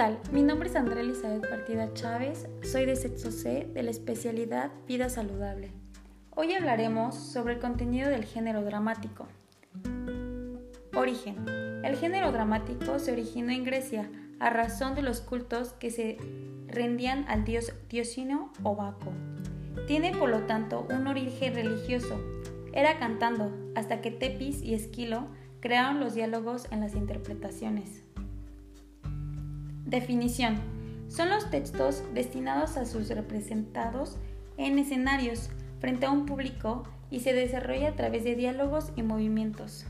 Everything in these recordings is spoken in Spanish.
tal? Mi nombre es Andrea Elizabeth Partida Chávez, soy de sexo C de la especialidad Vida Saludable. Hoy hablaremos sobre el contenido del género dramático. Origen. El género dramático se originó en Grecia a razón de los cultos que se rendían al dios Diosino o Baco. Tiene por lo tanto un origen religioso. Era cantando hasta que Tepis y Esquilo crearon los diálogos en las interpretaciones. Definición. Son los textos destinados a sus representados en escenarios frente a un público y se desarrolla a través de diálogos y movimientos.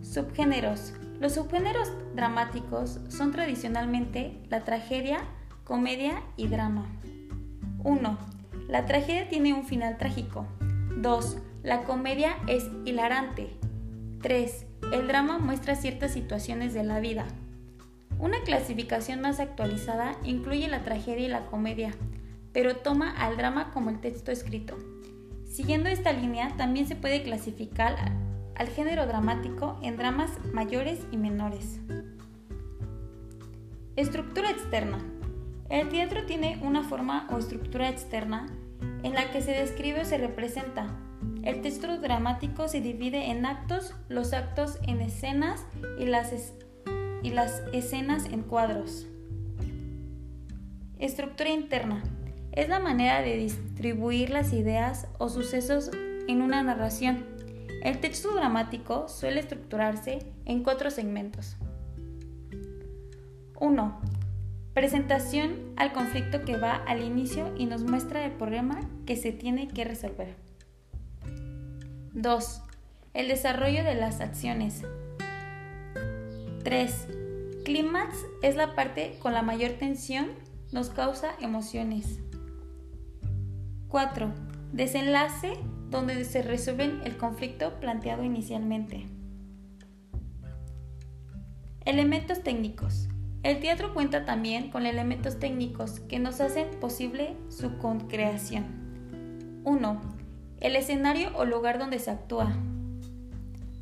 Subgéneros. Los subgéneros dramáticos son tradicionalmente la tragedia, comedia y drama. 1. La tragedia tiene un final trágico. 2. La comedia es hilarante. 3. El drama muestra ciertas situaciones de la vida. Una clasificación más actualizada incluye la tragedia y la comedia, pero toma al drama como el texto escrito. Siguiendo esta línea, también se puede clasificar al género dramático en dramas mayores y menores. Estructura externa. El teatro tiene una forma o estructura externa en la que se describe o se representa. El texto dramático se divide en actos, los actos en escenas y las y las escenas en cuadros. Estructura interna. Es la manera de distribuir las ideas o sucesos en una narración. El texto dramático suele estructurarse en cuatro segmentos. 1. Presentación al conflicto que va al inicio y nos muestra el problema que se tiene que resolver. 2. El desarrollo de las acciones. 3. Clímax es la parte con la mayor tensión, nos causa emociones. 4. Desenlace donde se resuelve el conflicto planteado inicialmente. Elementos técnicos. El teatro cuenta también con elementos técnicos que nos hacen posible su concreación. 1. El escenario o lugar donde se actúa.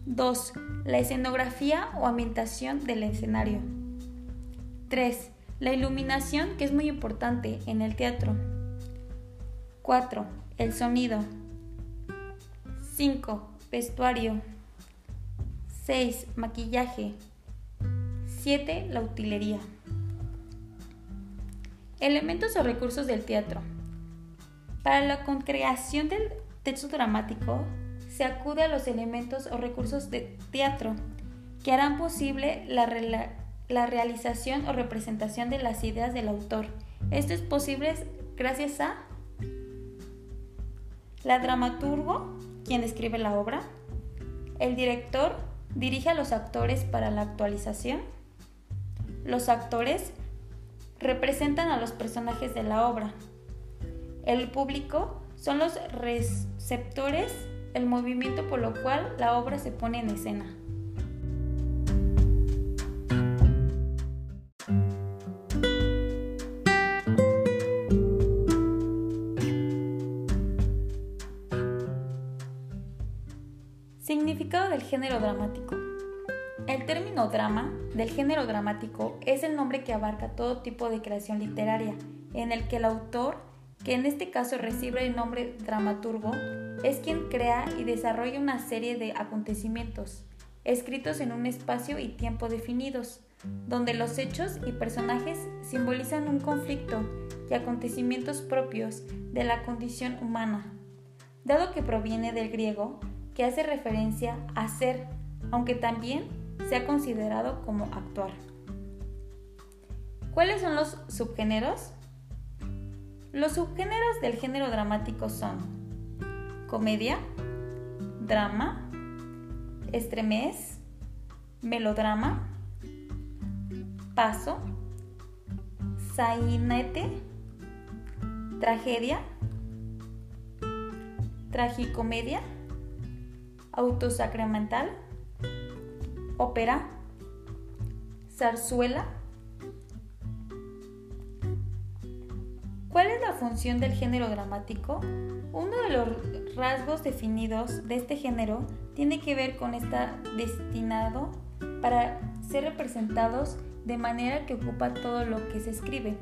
2. La escenografía o ambientación del escenario. 3. La iluminación, que es muy importante en el teatro. 4. El sonido. 5. Vestuario. 6. Maquillaje. 7. La utilería. Elementos o recursos del teatro. Para la concreación del texto dramático se acude a los elementos o recursos de teatro que harán posible la, la realización o representación de las ideas del autor. Esto es posible gracias a la dramaturgo, quien escribe la obra, el director dirige a los actores para la actualización, los actores representan a los personajes de la obra, el público son los receptores el movimiento por lo cual la obra se pone en escena. Significado del género dramático. El término drama del género dramático es el nombre que abarca todo tipo de creación literaria, en el que el autor que en este caso recibe el nombre dramaturgo, es quien crea y desarrolla una serie de acontecimientos, escritos en un espacio y tiempo definidos, donde los hechos y personajes simbolizan un conflicto y acontecimientos propios de la condición humana, dado que proviene del griego, que hace referencia a ser, aunque también se ha considerado como actuar. ¿Cuáles son los subgéneros? Los subgéneros del género dramático son comedia, drama, estremez, melodrama, paso, sainete, tragedia, tragicomedia, autosacramental, ópera, zarzuela, ¿Cuál es la función del género dramático? Uno de los rasgos definidos de este género tiene que ver con estar destinado para ser representados de manera que ocupa todo lo que se escribe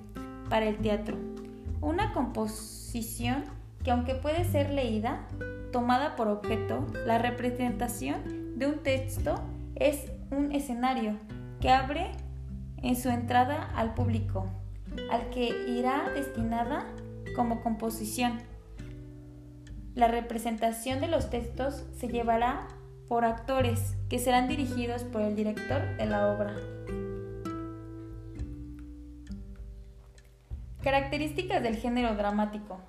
para el teatro. Una composición que aunque puede ser leída, tomada por objeto, la representación de un texto es un escenario que abre en su entrada al público, al que irá destinada como composición. La representación de los textos se llevará por actores que serán dirigidos por el director de la obra. Características del género dramático.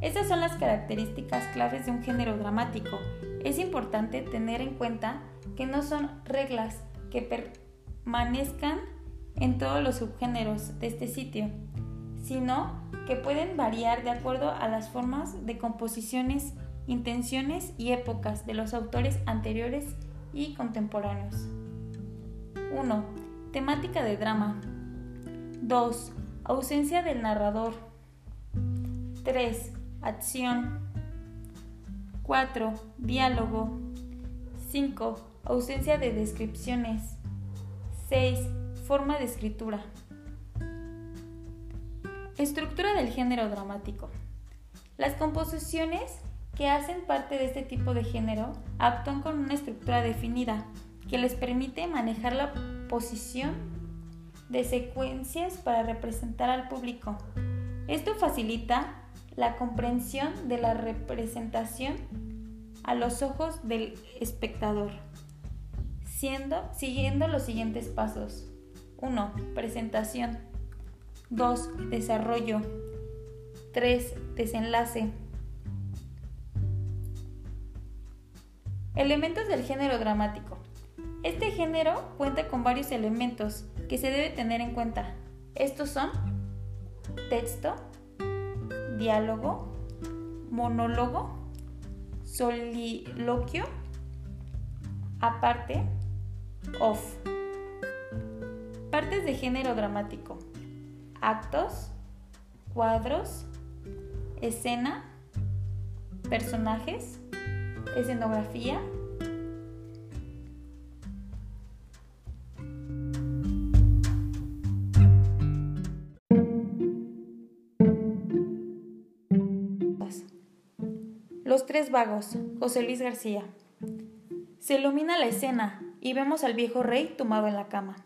Estas son las características claves de un género dramático. Es importante tener en cuenta que no son reglas que permanezcan en todos los subgéneros de este sitio, sino que pueden variar de acuerdo a las formas de composiciones, intenciones y épocas de los autores anteriores y contemporáneos. 1. Temática de drama. 2. Ausencia del narrador. 3. Acción. 4. Diálogo. 5. Ausencia de descripciones. 6. Forma de escritura. Estructura del género dramático. Las composiciones que hacen parte de este tipo de género actúan con una estructura definida que les permite manejar la posición de secuencias para representar al público. Esto facilita la comprensión de la representación a los ojos del espectador, siguiendo los siguientes pasos. 1. Presentación. 2. Desarrollo. 3. Desenlace. Elementos del género dramático. Este género cuenta con varios elementos que se debe tener en cuenta. Estos son texto, diálogo, monólogo, soliloquio, aparte, off. Partes de género dramático. Actos, cuadros, escena, personajes, escenografía, tres vagos, José Luis García. Se ilumina la escena y vemos al viejo rey tumbado en la cama.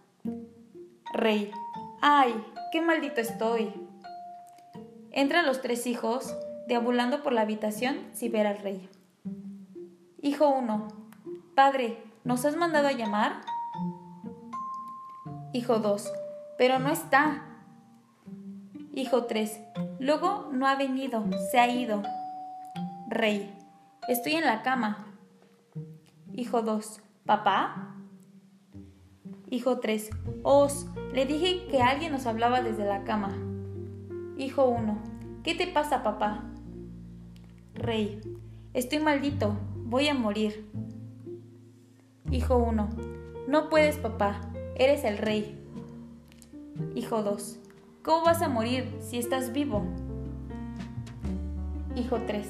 Rey, ¡ay! ¡Qué maldito estoy! Entran los tres hijos, deambulando por la habitación sin ver al rey. Hijo 1. Padre, ¿nos has mandado a llamar? Hijo 2. Pero no está. Hijo 3. Luego no ha venido, se ha ido. Rey. Estoy en la cama. Hijo 2. ¿Papá? Hijo 3. Os, le dije que alguien nos hablaba desde la cama. Hijo 1. ¿Qué te pasa, papá? Rey. Estoy maldito. Voy a morir. Hijo 1. No puedes, papá. Eres el rey. Hijo 2. ¿Cómo vas a morir si estás vivo? Hijo 3.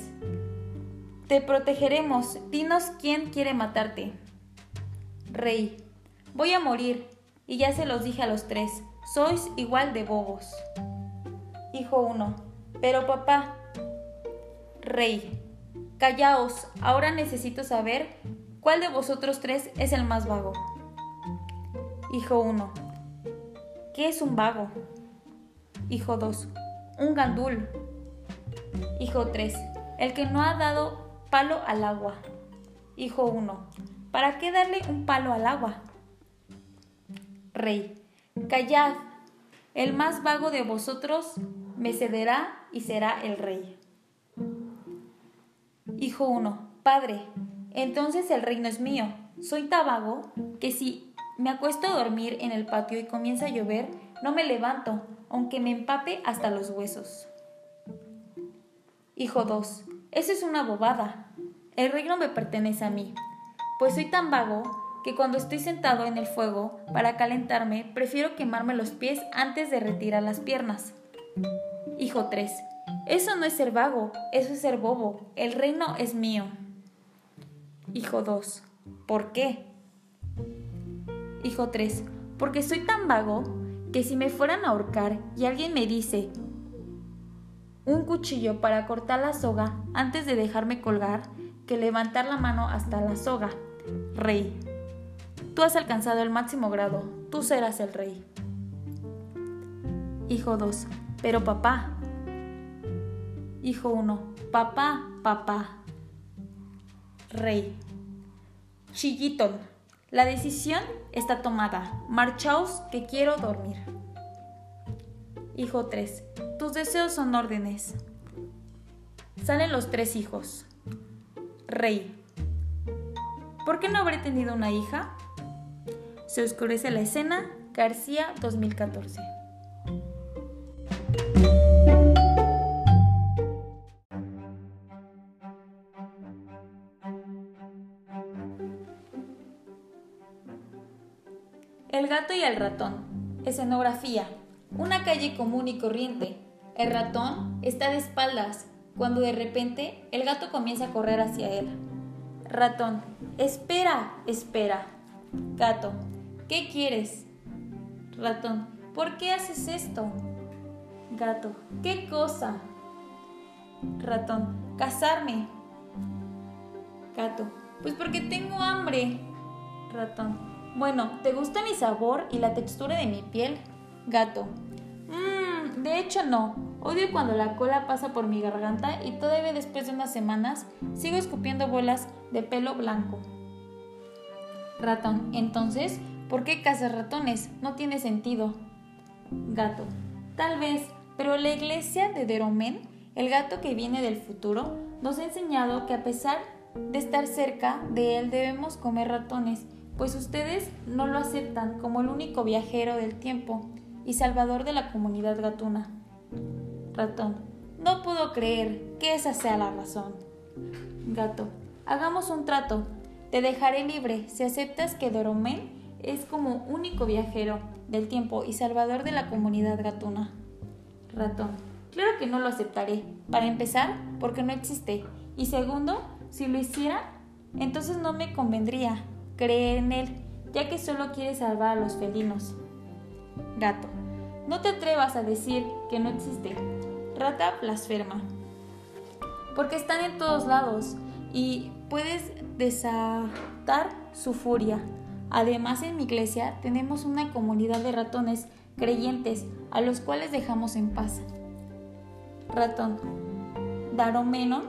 Te protegeremos, dinos quién quiere matarte. Rey, voy a morir, y ya se los dije a los tres, sois igual de bobos. Hijo 1, pero papá. Rey, callaos, ahora necesito saber cuál de vosotros tres es el más vago. Hijo 1, ¿qué es un vago? Hijo 2, un gandul. Hijo 3, el que no ha dado palo al agua. Hijo 1. ¿Para qué darle un palo al agua? Rey. Callad. El más vago de vosotros me cederá y será el rey. Hijo 1. Padre. Entonces el reino es mío. Soy tan vago que si me acuesto a dormir en el patio y comienza a llover, no me levanto, aunque me empape hasta los huesos. Hijo 2. Eso es una bobada. El reino me pertenece a mí, pues soy tan vago que cuando estoy sentado en el fuego para calentarme, prefiero quemarme los pies antes de retirar las piernas. Hijo 3. Eso no es ser vago, eso es ser bobo. El reino es mío. Hijo 2. ¿Por qué? Hijo 3. porque soy tan vago que si me fueran a ahorcar y alguien me dice un cuchillo para cortar la soga antes de dejarme colgar, que levantar la mano hasta la soga. Rey. Tú has alcanzado el máximo grado, tú serás el rey. Hijo 2. Pero papá. Hijo 1. Papá, papá. Rey. Chiquitón. La decisión está tomada. Marchaos que quiero dormir. Hijo 3. Tus deseos son órdenes. Salen los tres hijos. Rey. ¿Por qué no habré tenido una hija? Se oscurece la escena. García 2014. El gato y el ratón. Escenografía. Una calle común y corriente. El ratón está de espaldas, cuando de repente el gato comienza a correr hacia él. Ratón. Espera, espera. Gato. ¿Qué quieres? Ratón. ¿Por qué haces esto? Gato. ¿Qué cosa? Ratón. Casarme. Gato. Pues porque tengo hambre. Ratón. Bueno, ¿te gusta mi sabor y la textura de mi piel? Gato. Mmm, de hecho no. Odio cuando la cola pasa por mi garganta y todavía después de unas semanas sigo escupiendo bolas de pelo blanco. Ratón. Entonces, ¿por qué cazas ratones? No tiene sentido. Gato. Tal vez, pero la iglesia de Deromen, el gato que viene del futuro, nos ha enseñado que a pesar de estar cerca de él debemos comer ratones pues ustedes no lo aceptan como el único viajero del tiempo y salvador de la comunidad gatuna. Ratón, no puedo creer que esa sea la razón. Gato, hagamos un trato. Te dejaré libre si aceptas que Doromén es como único viajero del tiempo y salvador de la comunidad gatuna. Ratón, claro que no lo aceptaré. Para empezar, porque no existe. Y segundo, si lo hiciera, entonces no me convendría creer en él, ya que solo quiere salvar a los felinos. Gato. No te atrevas a decir que no existe. Rata blasfema. Porque están en todos lados y puedes desatar su furia. Además, en mi iglesia tenemos una comunidad de ratones creyentes a los cuales dejamos en paz. Ratón. Daromenon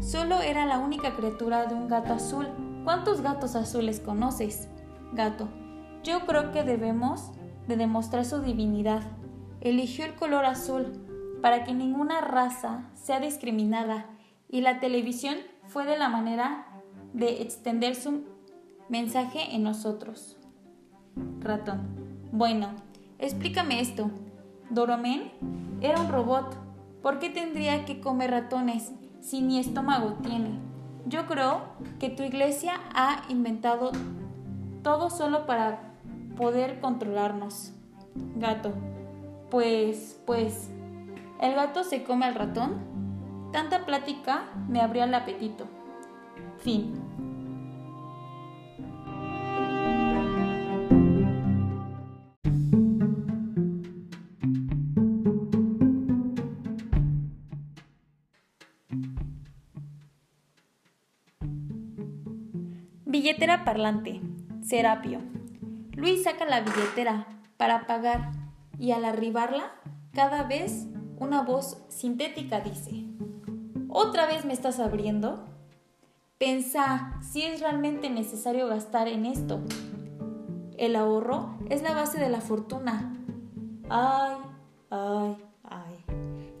solo era la única criatura de un gato azul ¿Cuántos gatos azules conoces? Gato. Yo creo que debemos de demostrar su divinidad. Eligió el color azul para que ninguna raza sea discriminada y la televisión fue de la manera de extender su mensaje en nosotros. Ratón. Bueno, explícame esto. Doromen era un robot. ¿Por qué tendría que comer ratones si ni estómago tiene? Yo creo que tu iglesia ha inventado todo solo para poder controlarnos. Gato. Pues, pues, ¿el gato se come al ratón? Tanta plática me abrió el apetito. Fin. Billetera parlante. Serapio. Luis saca la billetera para pagar y al arribarla, cada vez una voz sintética dice, ¿Otra vez me estás abriendo? Pensa si es realmente necesario gastar en esto. El ahorro es la base de la fortuna. Ay, ay, ay.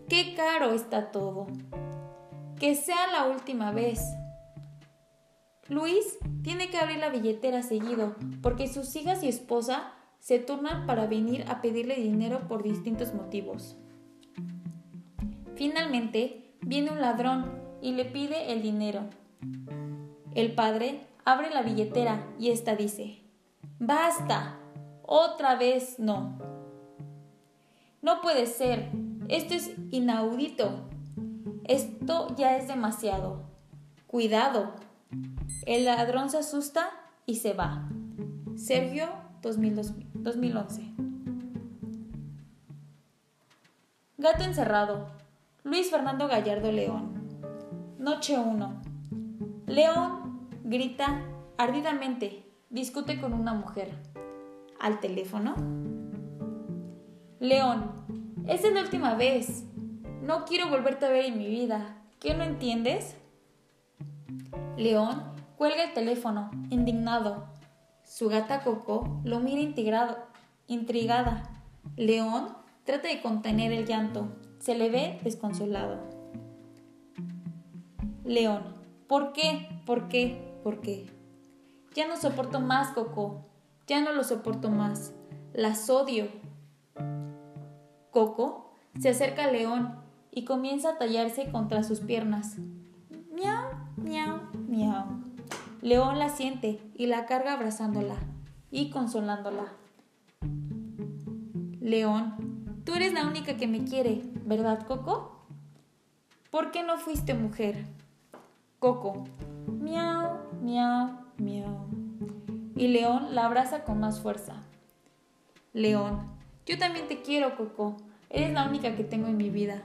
Qué caro está todo. Que sea la última vez. Luis tiene que abrir la billetera seguido porque sus hijas y esposa se turnan para venir a pedirle dinero por distintos motivos. Finalmente, viene un ladrón y le pide el dinero. El padre abre la billetera y ésta dice, ¡Basta! Otra vez no. No puede ser. Esto es inaudito. Esto ya es demasiado. Cuidado, el ladrón se asusta y se va. Sergio 2002. 2011. Gato encerrado. Luis Fernando Gallardo León. Noche 1. León grita ardidamente, discute con una mujer. ¿Al teléfono? León, esa es la última vez. No quiero volverte a ver en mi vida. ¿Qué no entiendes? León cuelga el teléfono, indignado. Su gata Coco lo mira intrigada. León trata de contener el llanto. Se le ve desconsolado. León, ¿por qué? ¿Por qué? ¿Por qué? Ya no soporto más, Coco. Ya no lo soporto más. Las odio. Coco se acerca a León y comienza a tallarse contra sus piernas. Miau. León la siente y la carga abrazándola y consolándola. León, tú eres la única que me quiere, ¿verdad, Coco? ¿Por qué no fuiste mujer? Coco, miau, miau, miau. Y León la abraza con más fuerza. León, yo también te quiero, Coco. Eres la única que tengo en mi vida.